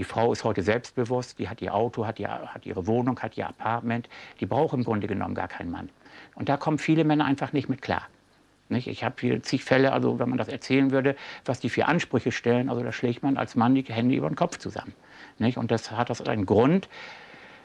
Die Frau ist heute selbstbewusst, die hat ihr Auto, hat, ihr, hat ihre Wohnung, hat ihr Apartment. Die braucht im Grunde genommen gar keinen Mann. Und da kommen viele Männer einfach nicht mit klar. Nicht? Ich habe hier zig Fälle, also wenn man das erzählen würde, was die für Ansprüche stellen, also da schlägt man als Mann die Hände über den Kopf zusammen. Nicht? Und das hat das einen Grund,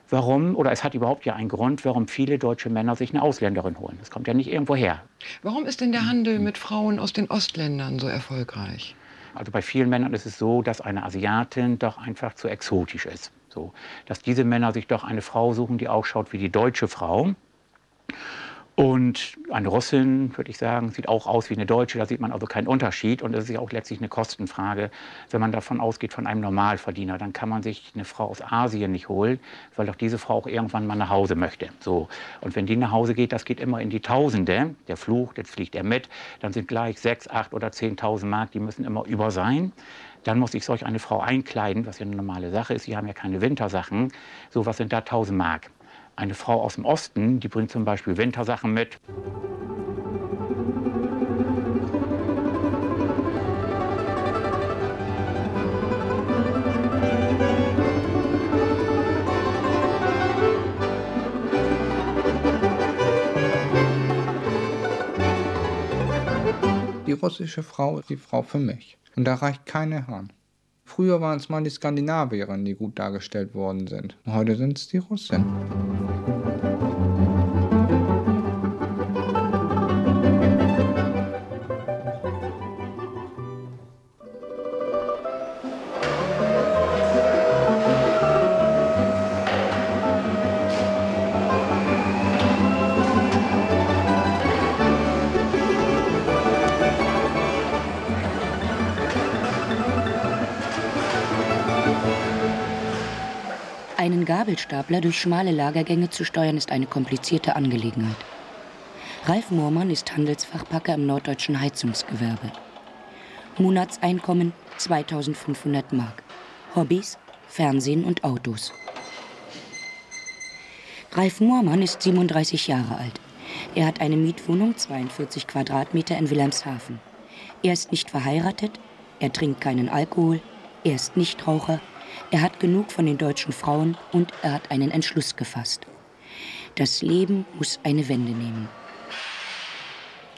warum, oder es hat überhaupt ja einen Grund, warum viele deutsche Männer sich eine Ausländerin holen. Das kommt ja nicht irgendwo her. Warum ist denn der Handel mit Frauen aus den Ostländern so erfolgreich? Also bei vielen Männern ist es so, dass eine Asiatin doch einfach zu exotisch ist. So, dass diese Männer sich doch eine Frau suchen, die ausschaut wie die deutsche Frau. Und eine Russin, würde ich sagen, sieht auch aus wie eine Deutsche. Da sieht man also keinen Unterschied. Und es ist ja auch letztlich eine Kostenfrage. Wenn man davon ausgeht, von einem Normalverdiener, dann kann man sich eine Frau aus Asien nicht holen, weil doch diese Frau auch irgendwann mal nach Hause möchte. So. Und wenn die nach Hause geht, das geht immer in die Tausende. Der Fluch, jetzt fliegt er mit. Dann sind gleich sechs, acht oder zehntausend Mark, die müssen immer über sein. Dann muss ich solch eine Frau einkleiden, was ja eine normale Sache ist. Sie haben ja keine Wintersachen. So, was sind da 1000 Mark? Eine Frau aus dem Osten, die bringt zum Beispiel Wintersachen mit. Die russische Frau ist die Frau für mich. Und da reicht keine Hand. Früher waren es mal die Skandinavierinnen, die gut dargestellt worden sind. Heute sind es die Russen. Gabelstapler durch schmale Lagergänge zu steuern, ist eine komplizierte Angelegenheit. Ralf Moormann ist Handelsfachpacker im norddeutschen Heizungsgewerbe. Monatseinkommen 2500 Mark. Hobbys, Fernsehen und Autos. Ralf Moormann ist 37 Jahre alt. Er hat eine Mietwohnung, 42 Quadratmeter in Wilhelmshaven. Er ist nicht verheiratet, er trinkt keinen Alkohol, er ist Nichtraucher, er hat genug von den deutschen Frauen und er hat einen Entschluss gefasst. Das Leben muss eine Wende nehmen.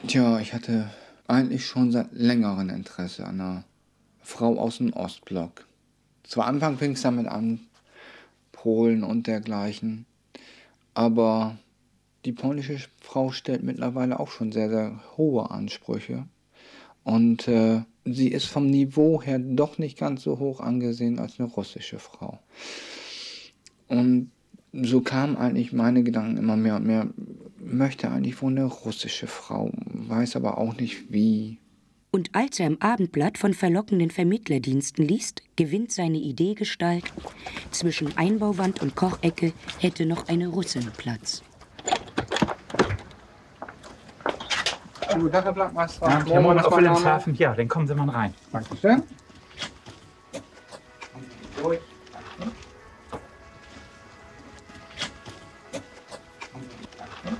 Tja, ich hatte eigentlich schon seit längerem Interesse an einer Frau aus dem Ostblock. Zu Anfang fing es damit an, Polen und dergleichen. Aber die polnische Frau stellt mittlerweile auch schon sehr, sehr hohe Ansprüche. Und äh, sie ist vom Niveau her doch nicht ganz so hoch angesehen als eine russische Frau. Und so kamen eigentlich meine Gedanken immer mehr und mehr, möchte eigentlich wohl eine russische Frau, weiß aber auch nicht wie. Und als er im Abendblatt von verlockenden Vermittlerdiensten liest, gewinnt seine Idee Gestalt. Zwischen Einbauwand und Kochecke hätte noch eine Russin Platz. Tag, Herr Blattmeister. Ja, aus Wilhelmshaven. Ja, dann kommen Sie mal rein. Dankeschön.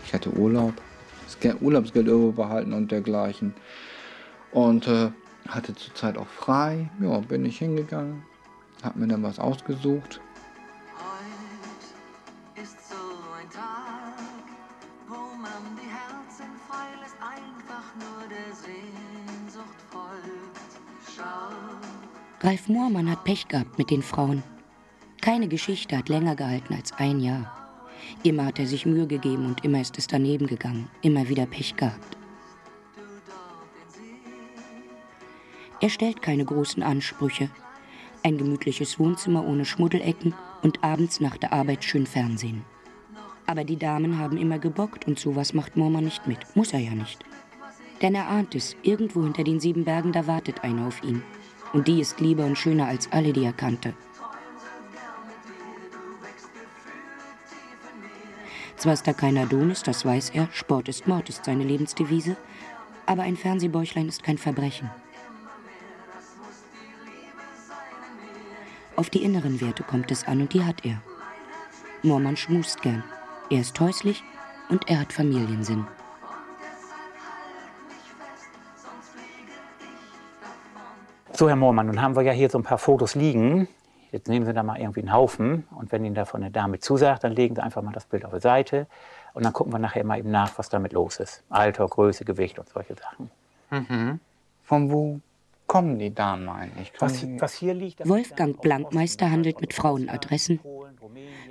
Ich hatte Urlaub, das Urlaubsgeld behalten und dergleichen. Und äh, hatte zurzeit auch frei. Ja, bin ich hingegangen, habe mir dann was ausgesucht Ralf Moormann hat Pech gehabt mit den Frauen. Keine Geschichte hat länger gehalten als ein Jahr. Immer hat er sich Mühe gegeben und immer ist es daneben gegangen. Immer wieder Pech gehabt. Er stellt keine großen Ansprüche. Ein gemütliches Wohnzimmer ohne Schmuddelecken und abends nach der Arbeit schön Fernsehen. Aber die Damen haben immer gebockt und sowas macht Moormann nicht mit. Muss er ja nicht. Denn er ahnt es, irgendwo hinter den sieben Bergen, da wartet einer auf ihn. Und die ist lieber und schöner als alle, die er kannte. Zwar ist er kein Adonis, das weiß er, Sport ist Mord ist seine Lebensdevise, aber ein Fernsehbäuchlein ist kein Verbrechen. Auf die inneren Werte kommt es an und die hat er. Mormann schmust gern. Er ist häuslich und er hat Familiensinn. So, Herr Moormann, nun haben wir ja hier so ein paar Fotos liegen. Jetzt nehmen Sie da mal irgendwie einen Haufen und wenn Ihnen davon eine Dame zusagt, dann legen Sie einfach mal das Bild auf die Seite und dann gucken wir nachher mal eben nach, was damit los ist. Alter, Größe, Gewicht und solche Sachen. Mhm. Von wo kommen die Damen eigentlich? Was, was hier liegt, das Wolfgang Blankmeister handelt mit Frauenadressen.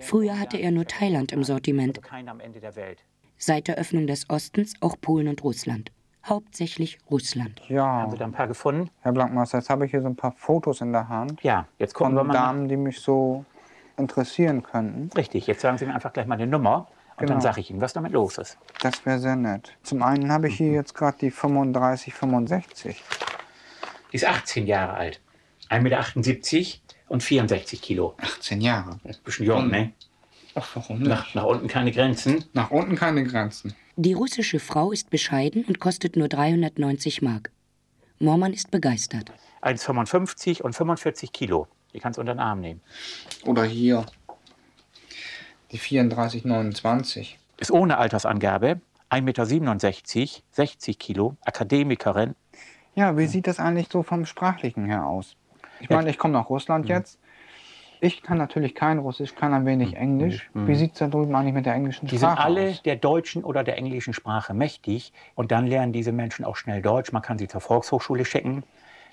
Früher hatte er nur Thailand im Sortiment, also Welt. seit der Öffnung des Ostens auch Polen und Russland. Hauptsächlich Russland. Ja, Haben Sie da ein paar gefunden? Herr Blankmeister, jetzt habe ich hier so ein paar Fotos in der Hand Ja, jetzt gucken wir mal. nach- Damen, die mich so interessieren könnten. Richtig, jetzt sagen Sie mir einfach gleich mal eine Nummer und dann Genau. sage ich Ihnen, was damit los ist. Das wäre sehr nett. Zum einen habe ich hier jetzt gerade die 35, 65. Die ist 18 Jahre alt, 1,78 Meter und 64 Kilo. 18 Jahre. Ist ein bisschen jung, ne? Ach, warum Nach, nach unten keine Grenzen. Nach unten keine Grenzen. Die russische Frau ist bescheiden und kostet nur 390 Mark. Mormann ist begeistert. 1,55 und 45 Kilo. Die kannst du unter den Arm nehmen. Oder hier die 34, 29. Ist ohne Altersangabe, 1,67 Meter, 60 Kilo, Akademikerin. Ja, wie sieht das eigentlich so vom Sprachlichen her aus? Ich meine, ich komme nach Russland jetzt. Ich kann natürlich kein Russisch, kann ein wenig Englisch. Wie sieht es da drüben eigentlich mit der englischen Die sind Sprache alle aus? der deutschen oder der englischen Sprache mächtig. Und dann lernen diese Menschen auch schnell Deutsch. Man kann sie zur Volkshochschule schicken.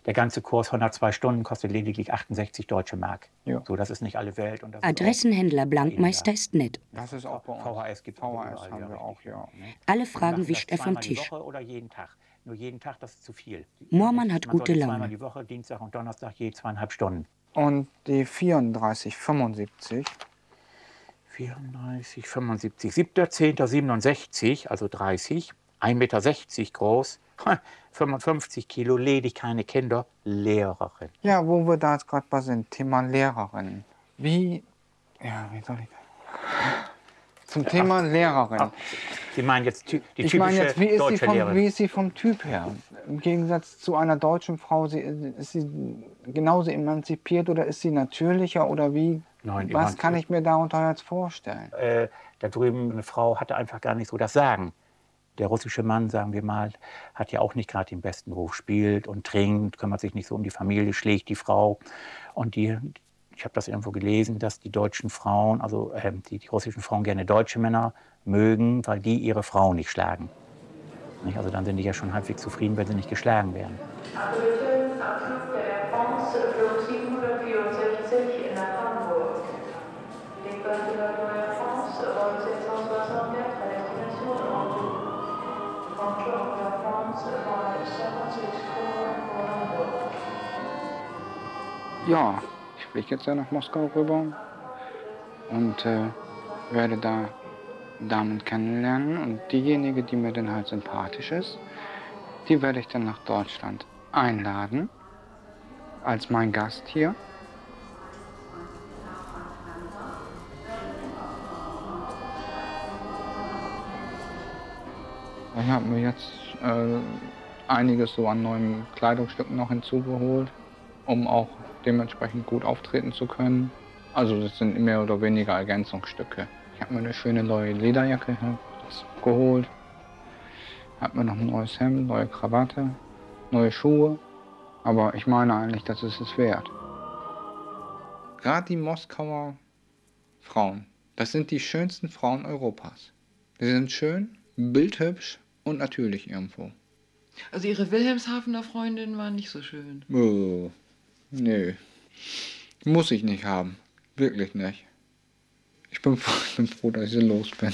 Der ganze Kurs, 102 Stunden, kostet lediglich 68 deutsche Mark. Ja. So, das ist nicht alle Welt. Und das ist Adressenhändler Blankmeister ist nett. Das ist auch bei uns. VHS gibt es VHS haben wir auch, ja. Alle Fragen wischt er vom die Tisch. Woche oder jeden Tag. Nur jeden Tag, das ist zu viel. Moormann hat Man gute Laune. Zweimal die Woche, Dienstag und Donnerstag, je zweieinhalb Stunden. Und die 34, 75. 34, 75, 7.10.67, also 30, 1,60 Meter groß, 55 Kilo, ledig, keine Kinder, Lehrerin. Ja, wo wir da jetzt gerade bei sind, Thema Lehrerin. Wie, ja, wie soll ich das? Zum Thema Lehrerin. Sie meinen jetzt die Ich typische meine jetzt, wie ist, sie deutsche vom, Lehrerin? wie ist sie vom Typ her? Im Gegensatz zu einer deutschen Frau, sie, ist sie genauso emanzipiert oder ist sie natürlicher oder wie? Nein, was kann ich mir darunter jetzt vorstellen? äh, da drüben eine Frau hatte einfach gar nicht so das Sagen. Der russische Mann, sagen wir mal, hat ja auch nicht gerade den besten Ruf, spielt und trinkt, kümmert sich nicht so um die Familie, schlägt die Frau. Und die, ich habe das irgendwo gelesen, dass die deutschen Frauen, also äh, die, die russischen Frauen gerne deutsche Männer mögen, weil die ihre Frau nicht schlagen. Nicht? Also dann sind die ja schon halbwegs zufrieden, wenn sie nicht geschlagen werden. Bitte Abflug der Air France Flug 764 nach Hamburg. L'école de la Air France, vol 764 à destination de Hambourg. Bonjour Air France, vol San Francisco pour Hamburg. Ja, fliege jetzt ja nach Moskau rüber und äh, werde da Damen kennenlernen. Und diejenige, die mir dann halt sympathisch ist, die werde ich dann nach Deutschland einladen als mein Gast hier. Ich habe mir jetzt äh, einiges so an neuen Kleidungsstücken noch hinzugeholt, um auch dementsprechend gut auftreten zu können. Also das sind mehr oder weniger Ergänzungsstücke. Ich habe mir eine schöne neue Lederjacke geholt, habe mir noch ein neues Hemd, neue Krawatte, neue Schuhe. Aber ich meine eigentlich, das ist es wert. Gerade die Moskauer Frauen, das sind die schönsten Frauen Europas. Sie sind schön, bildhübsch und natürlich irgendwo. Also Ihre Wilhelmshavener Freundin war nicht so schön. Oh, nö. Muss ich nicht haben. Wirklich nicht. Ich bin, froh- ich bin froh, dass ich los bin.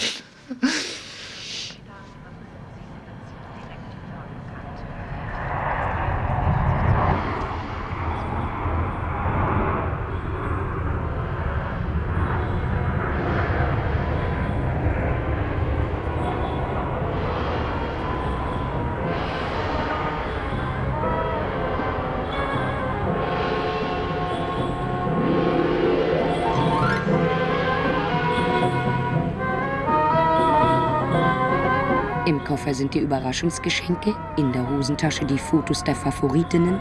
Koffer sind die Überraschungsgeschenke, in der Hosentasche die Fotos der Favoritinnen,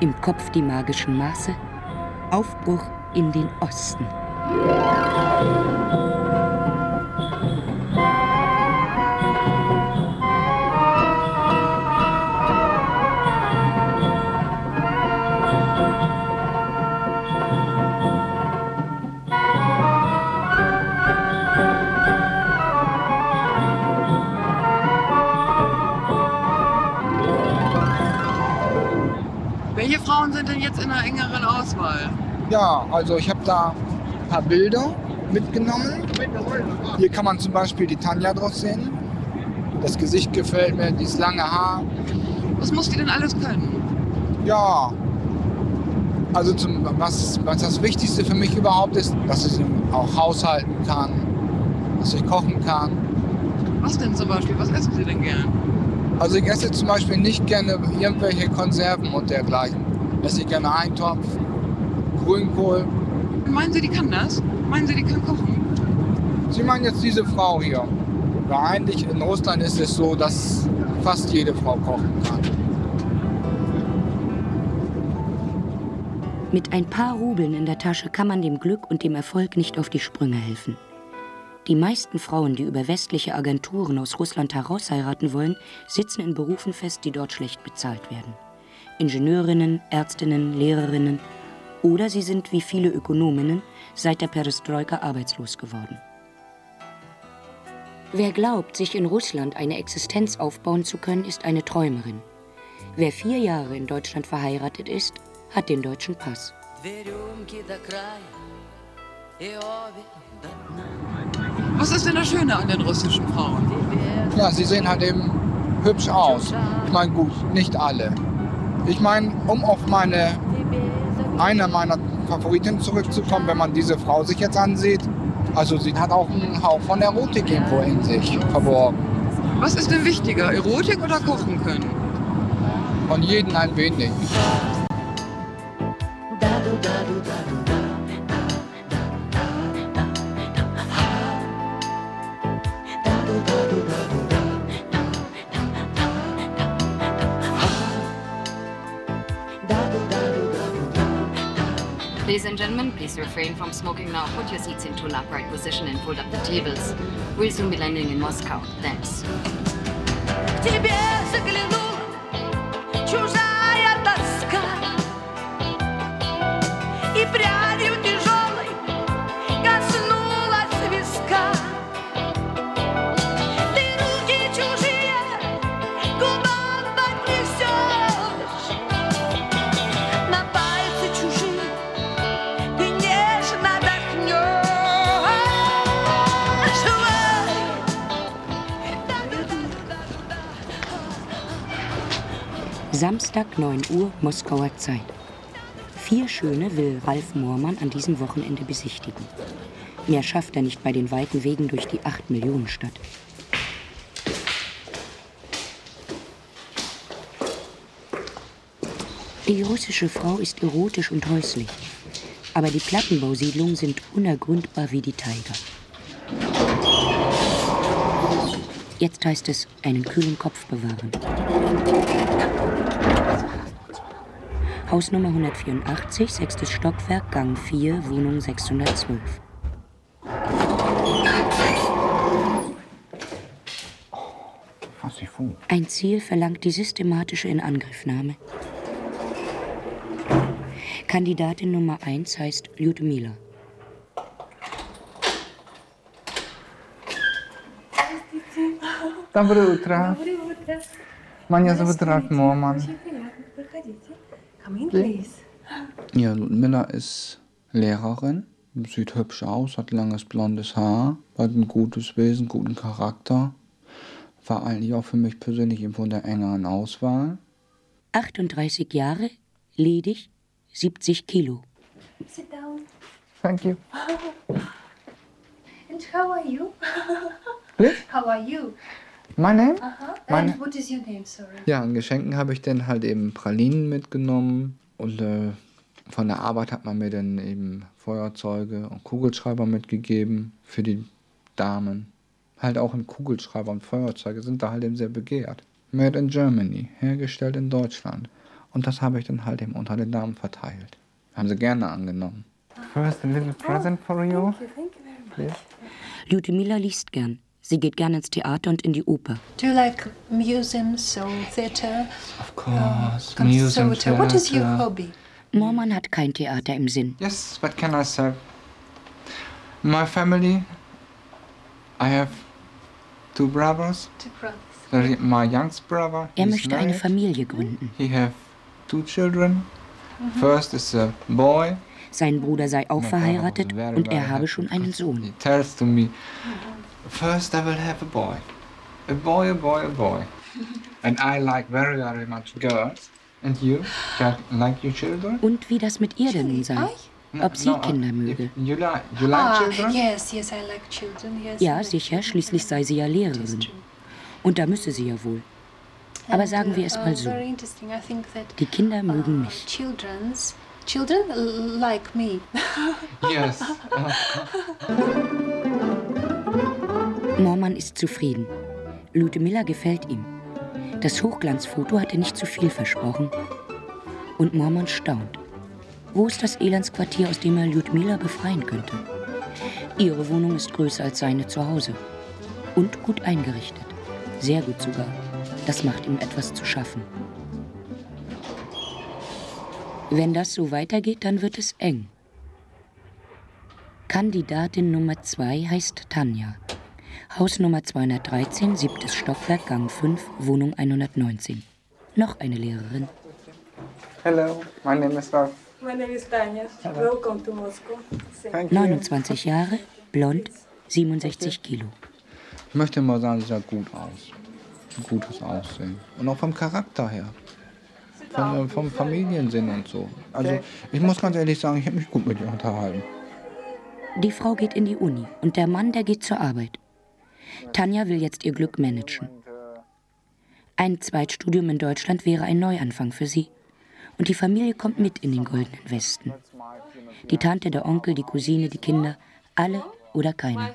im Kopf die magischen Maße. Aufbruch in den Osten. Jetzt in einer engeren Auswahl? Ja, also ich habe da ein paar Bilder mitgenommen. Hier kann man zum Beispiel die Tanja draus sehen. Das Gesicht gefällt mir, dieses lange Haar. Was muss die denn alles können? Ja, also zum, was, was das Wichtigste für mich überhaupt ist, dass ich auch haushalten kann, dass ich kochen kann. Was denn zum Beispiel? Was essen Sie denn gern? Also ich esse zum Beispiel nicht gerne irgendwelche Konserven und dergleichen. Esse ich gerne Eintopf, Grünkohl. Meinen Sie, die kann das? Meinen Sie, die kann kochen? Sie meinen jetzt diese Frau hier. Ja, eigentlich in Russland ist es so, dass fast jede Frau kochen kann. Mit ein paar Rubeln in der Tasche kann man dem Glück und dem Erfolg nicht auf die Sprünge helfen. Die meisten Frauen, die über westliche Agenturen aus Russland herausheiraten wollen, sitzen in Berufen fest, die dort schlecht bezahlt werden. Ingenieurinnen, Ärztinnen, Lehrerinnen oder sie sind wie viele Ökonominnen seit der Perestroika arbeitslos geworden. Wer glaubt, sich in Russland eine Existenz aufbauen zu können, ist eine Träumerin. Wer vier Jahre in Deutschland verheiratet ist, hat den deutschen Pass. Was ist denn das Schöne an den russischen Frauen? Ja, sie sehen halt eben hübsch aus. Ich meine, gut, nicht alle. Ich meine, um auf meine, eine meiner Favoritinnen zurückzukommen, wenn man diese Frau sich jetzt ansieht, also sie hat auch einen Hauch von Erotik irgendwo in sich verborgen. Was ist denn wichtiger, Erotik oder kochen können? Von jedem ein wenig. Please refrain from smoking now. Put your seats into an upright position and fold up the tables. We'll soon be landing in Moscow. Thanks. Samstag 9 Uhr Moskauer Zeit. Vier Schöne will Ralf Moormann an diesem Wochenende besichtigen. Mehr schafft er nicht bei den weiten Wegen durch die 8 Millionen Stadt. Die russische Frau ist erotisch und häuslich. Aber die Plattenbausiedlungen sind unergründbar wie die Tiger. Jetzt heißt es, einen kühlen Kopf bewahren. Hausnummer 184, sechstes Stockwerk, Gang 4, Wohnung 612. Was ich fu. Ein Ziel verlangt die systematische Inangriffnahme. Kandidatin Nummer 1 heißt Lyudmila. Доброе утро. Меня зовут Рalf Moormann. Come in, please. Ja, Ludmilla ist Lehrerin, sieht hübsch aus, hat langes blondes Haar, hat ein gutes Wesen, guten Charakter. War eigentlich auch für mich persönlich irgendwo in der engeren Auswahl. 38 Jahre, ledig, 70 Kilo. Sit down. Thank you. And how are you? Please? How are you? My name? Uh-huh. Meine- And what is your name, sorry? Ja, an Geschenken habe ich dann halt eben Pralinen mitgenommen und äh, von der Arbeit hat man mir dann eben Feuerzeuge und Kugelschreiber mitgegeben für die Damen. Halt auch in Kugelschreiber und Feuerzeuge sind da halt eben sehr begehrt. Made in Germany, hergestellt in Deutschland. Und das habe ich dann halt eben unter den Damen verteilt. Haben sie gerne angenommen. First a little present for you. Thank you, thank you very much. Lyudmila liest gern. Sie geht gern ins Theater und in die Oper. Do you like museums or theater? Of course, Conservatory. What is your hobby? Moormann hat kein Theater im Sinn. Yes, what can I say? My family, I have two brothers. Two brothers. My youngest brother, Er möchte eine married. Familie gründen. He have two children. First is a boy. Sein Bruder sei auch verheiratet und er habe schon einen Sohn. He tells to me, first I will have a boy. A boy, a boy, a boy. And I like very, very much girls. And you? Like your children? Und wie das mit ihr denn nun sei. Ob sie No, uh, Kinder möge. You like, you like Ah, children? yes, yes, I like children. Yes, Ja, sicher, children. schließlich sei sie ja Lehrerin. Und da müsse sie ja wohl. Aber sagen wir uh, es uh, mal so. Think that Die Kinder mögen uh, mich. children's children like me. Yes. Mormann ist zufrieden. Ludmilla gefällt ihm. Das Hochglanzfoto hatte nicht zu viel versprochen. Und Mormann staunt. Wo ist das Elendsquartier, aus dem er Ludmilla befreien könnte? Ihre Wohnung ist größer als seine zu Hause. Und gut eingerichtet. Sehr gut sogar. Das macht ihm etwas zu schaffen. Wenn das so weitergeht, dann wird es eng. Kandidatin Nummer 2 heißt Tanja. Haus Nummer 213, siebtes Stockwerk, Gang 5, Wohnung 119. Noch eine Lehrerin. Hello, my name is Ralph. My name is Tanya. Welcome to Moscow. Thank you. 29 Jahre, blond, 67 Kilo. Ich möchte mal sagen, sie sah gut aus. Ein gutes Aussehen. Und auch vom Charakter her. Vom, äh, vom Familiensinn und so. Also, ich muss ganz ehrlich sagen, ich habe mich gut mit ihr unterhalten. Die Frau geht in die Uni und der Mann, der geht zur Arbeit. Tanja will jetzt ihr Glück managen. Ein Zweitstudium in Deutschland wäre ein Neuanfang für sie. Und die Familie kommt mit in den goldenen Westen. Die Tante, der Onkel, die Cousine, die Kinder, alle oder keiner.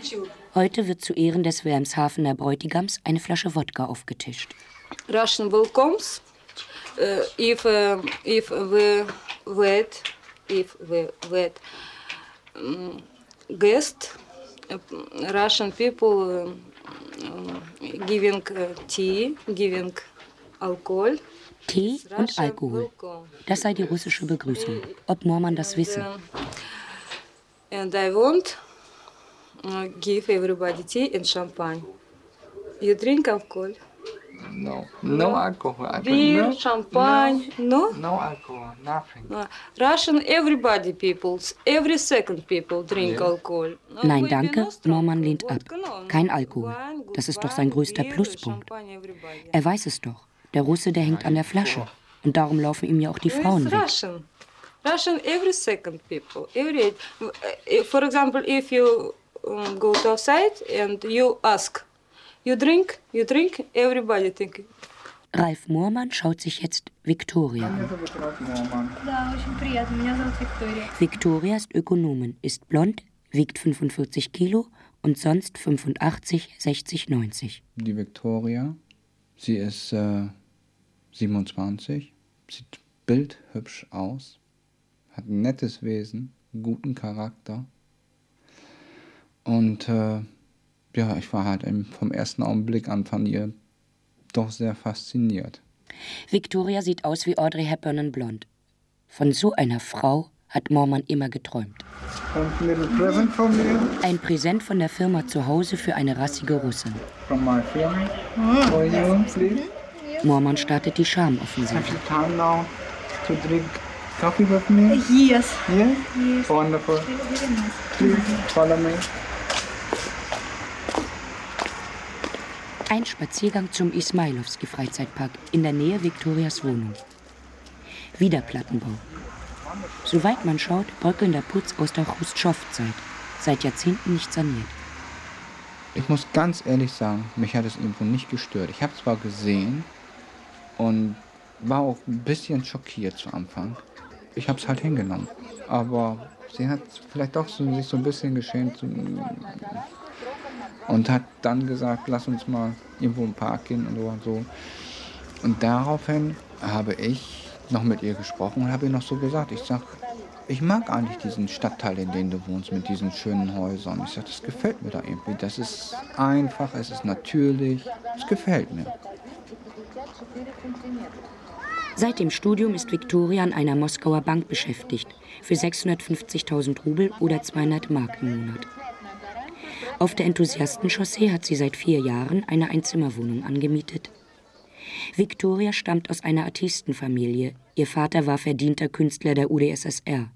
children. Heute wird zu Ehren des Wilhelmshavener Bräutigams eine Flasche Wodka aufgetischt. Russian welcomes. Uh, if uh, if we wait, if we wait, um, guest, uh, Russian people um, giving uh, tea, giving alcohol. Tee und Russian Alkohol. Das sei die russische Begrüßung. Ob Mormann das wisse. And I want uh, give everybody tea and champagne. You drink alcohol? No. No alcohol. I drink Beer, no, champagne, no? No alcohol, nothing. Uh, Russian everybody peoples, every second people drink Yeah. alcohol. Uh, Nein, danke. no. Mormann lehnt ab. No, no. Kein Alkohol. Das ist doch sein größter Pluspunkt. Er weiß es doch. Der Russe, der hängt an der Flasche. Und darum laufen ihm ja auch die Frauen weg. Russian. Russian every second people. Every uh, for example, if you go to outside and you ask, You drink, you drink, everybody drink. Ralf Moormann schaut sich jetzt Viktoria an. Viktoria ist Ökonomin, ist blond, wiegt 45 Kilo und sonst 85, 60, 90. Die Viktoria, sie ist äh, 27, sieht bildhübsch aus, hat ein nettes Wesen, guten Charakter und äh, ja, ich war halt vom ersten Augenblick an von ihr doch sehr fasziniert. Victoria sieht aus wie Audrey Hepburn in blond. Von so einer Frau hat Moormann immer geträumt. Und little present from you, Ein Präsent von der Firma zu Hause für eine rassige Russin. from my firm, for you, please. Moormann startet die Charmoffensive. Have you time now to drink coffee with me? Yes. Yes? Wonderful. Please follow me. Ein Spaziergang zum Ismailowski Freizeitpark in der Nähe Viktorias Wohnung. Wieder Plattenbau. Soweit man schaut, bröckelnder Putz aus der Chruschtschow-Zeit. Seit Jahrzehnten nicht saniert. Ich muss ganz ehrlich sagen, mich hat es irgendwo nicht gestört. Ich habe zwar gesehen und war auch ein bisschen schockiert zu Anfang. Ich habe es halt hingenommen. Aber sie hat vielleicht doch so, sich so ein bisschen geschämt und hat dann gesagt, lass uns mal irgendwo im Park gehen und so und daraufhin habe ich noch mit ihr gesprochen und habe ihr noch so gesagt, ich sag, ich mag eigentlich diesen Stadtteil, in dem du wohnst, mit diesen schönen Häusern. Ich sag, das gefällt mir da irgendwie. Das ist einfach, es ist natürlich, es gefällt mir. Seit dem Studium ist Viktoria an einer Moskauer Bank beschäftigt. Für 650.000 Rubel oder 200 Mark im Monat. Auf der Enthusiastenchaussee hat sie seit vier Jahren eine Einzimmerwohnung angemietet. Victoria stammt aus einer Artistenfamilie. Ihr Vater war verdienter Künstler der UdSSR.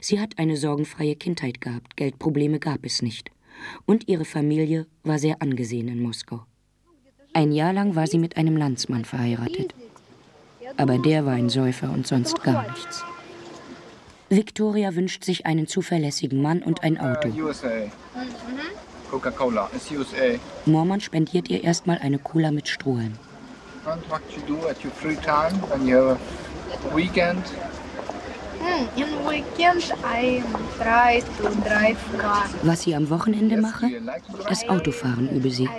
Sie hat eine sorgenfreie Kindheit gehabt, Geldprobleme gab es nicht. Und ihre Familie war sehr angesehen in Moskau. Ein Jahr lang war sie mit einem Landsmann verheiratet. Aber der war ein Säufer und sonst gar nichts. Victoria wünscht sich einen zuverlässigen Mann und ein Auto. USA. Coca-Cola. It's USA. Mormon spendiert ihr erstmal eine Cola mit Strohhalm. And what you do at your free time when you have a weekend? Mm, in weekend I try to drive car. Was sie am Wochenende mache? Das Autofahren übe sie.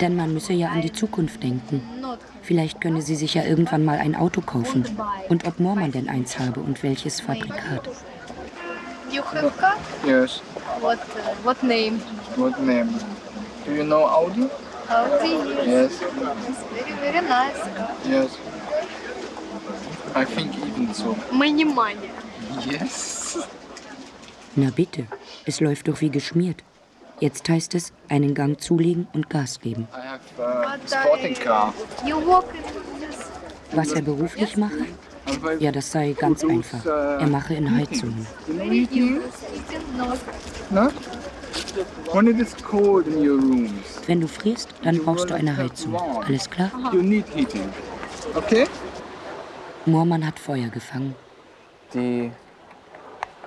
Denn man müsse ja an die Zukunft denken. Vielleicht könne sie sich ja irgendwann mal ein Auto kaufen. Und ob Mormon denn eins habe und welches Fabrikat. you have car? Yes. What uh, what name? What name? Do you know Audi? Audi. Yes. It's very very nice car. Yes. I think even so. Many money. Yes. Na bitte, es läuft doch wie geschmiert. Jetzt heißt es, einen Gang zulegen und Gas geben. This. Was er beruflich mache? Ja, das sei ganz einfach. Er mache in Heizungen. Wenn du frierst, dann brauchst du eine Heizung. Alles klar? Okay? Moormann hat Feuer gefangen. Die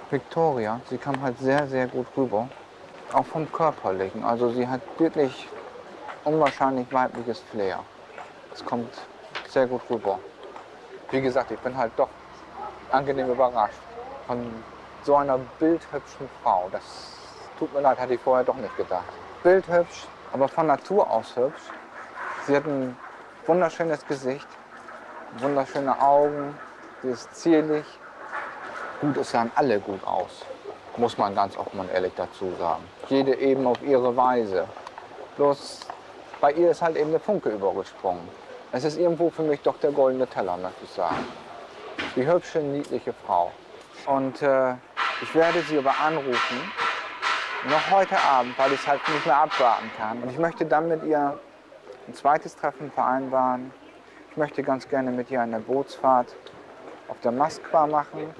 Victoria, sie kam halt sehr, sehr gut rüber. Auch vom Körperlichen. Also sie hat wirklich unwahrscheinlich weibliches Flair. Es kommt sehr gut rüber. Wie gesagt, ich bin halt doch angenehm überrascht von so einer bildhübschen Frau. Das tut mir leid, hatte ich vorher doch nicht gedacht. Bildhübsch, aber von Natur aus hübsch. Sie hat ein wunderschönes Gesicht, wunderschöne Augen, sie ist zierlich. Gut, es sahen alle gut aus, muss man ganz offen und ehrlich dazu sagen. Jede eben auf ihre Weise. Bloß bei ihr ist halt eben der Funke übergesprungen. Es ist irgendwo für mich doch der goldene Teller, möchte ich sagen. Die hübsche, niedliche Frau. Und äh, ich werde sie aber anrufen, noch heute Abend, weil ich es halt nicht mehr abwarten kann. Und ich möchte dann mit ihr ein zweites Treffen vereinbaren. Ich möchte ganz gerne mit ihr eine Bootsfahrt auf der Moskwa machen.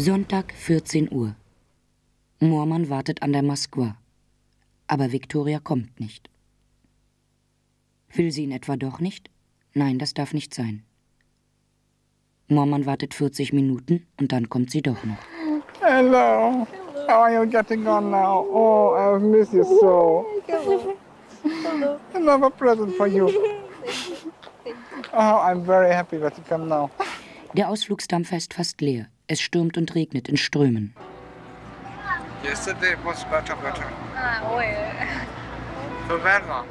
Sonntag, 14 Uhr. Moormann wartet an der Moskwa. Aber Viktoria kommt nicht. Will sie ihn etwa doch nicht? Nein, das darf nicht sein. Moormann wartet 40 Minuten und dann kommt sie doch noch. Hello. How are you getting on now? Oh, I've missed you so. Hello. I have a present for you. Oh, I'm very happy that you come now. Der Ausflugsdampfer ist fast leer. Es stürmt und regnet in Strömen. Yesterday was better, better. Ah, ой. So better.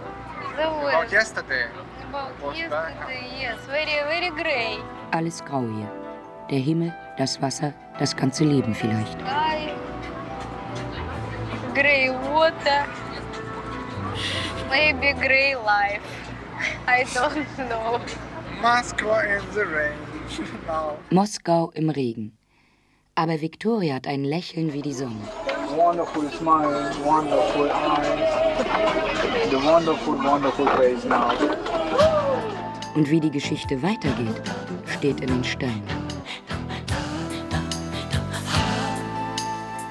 The About worst. yesterday. About yesterday, yes. Very, very grey. Alles grau hier. Der Himmel, das Wasser, das ganze Leben vielleicht. Sky. Grey water. Maybe grey life. I don't know. Moscow in the rain. now. Moskau im Regen. Aber Viktoria hat ein Lächeln wie die Sonne. Wonderful smile, wonderful eyes. The wonderful, wonderful face now. Und wie die Geschichte weitergeht, steht in den Sternen.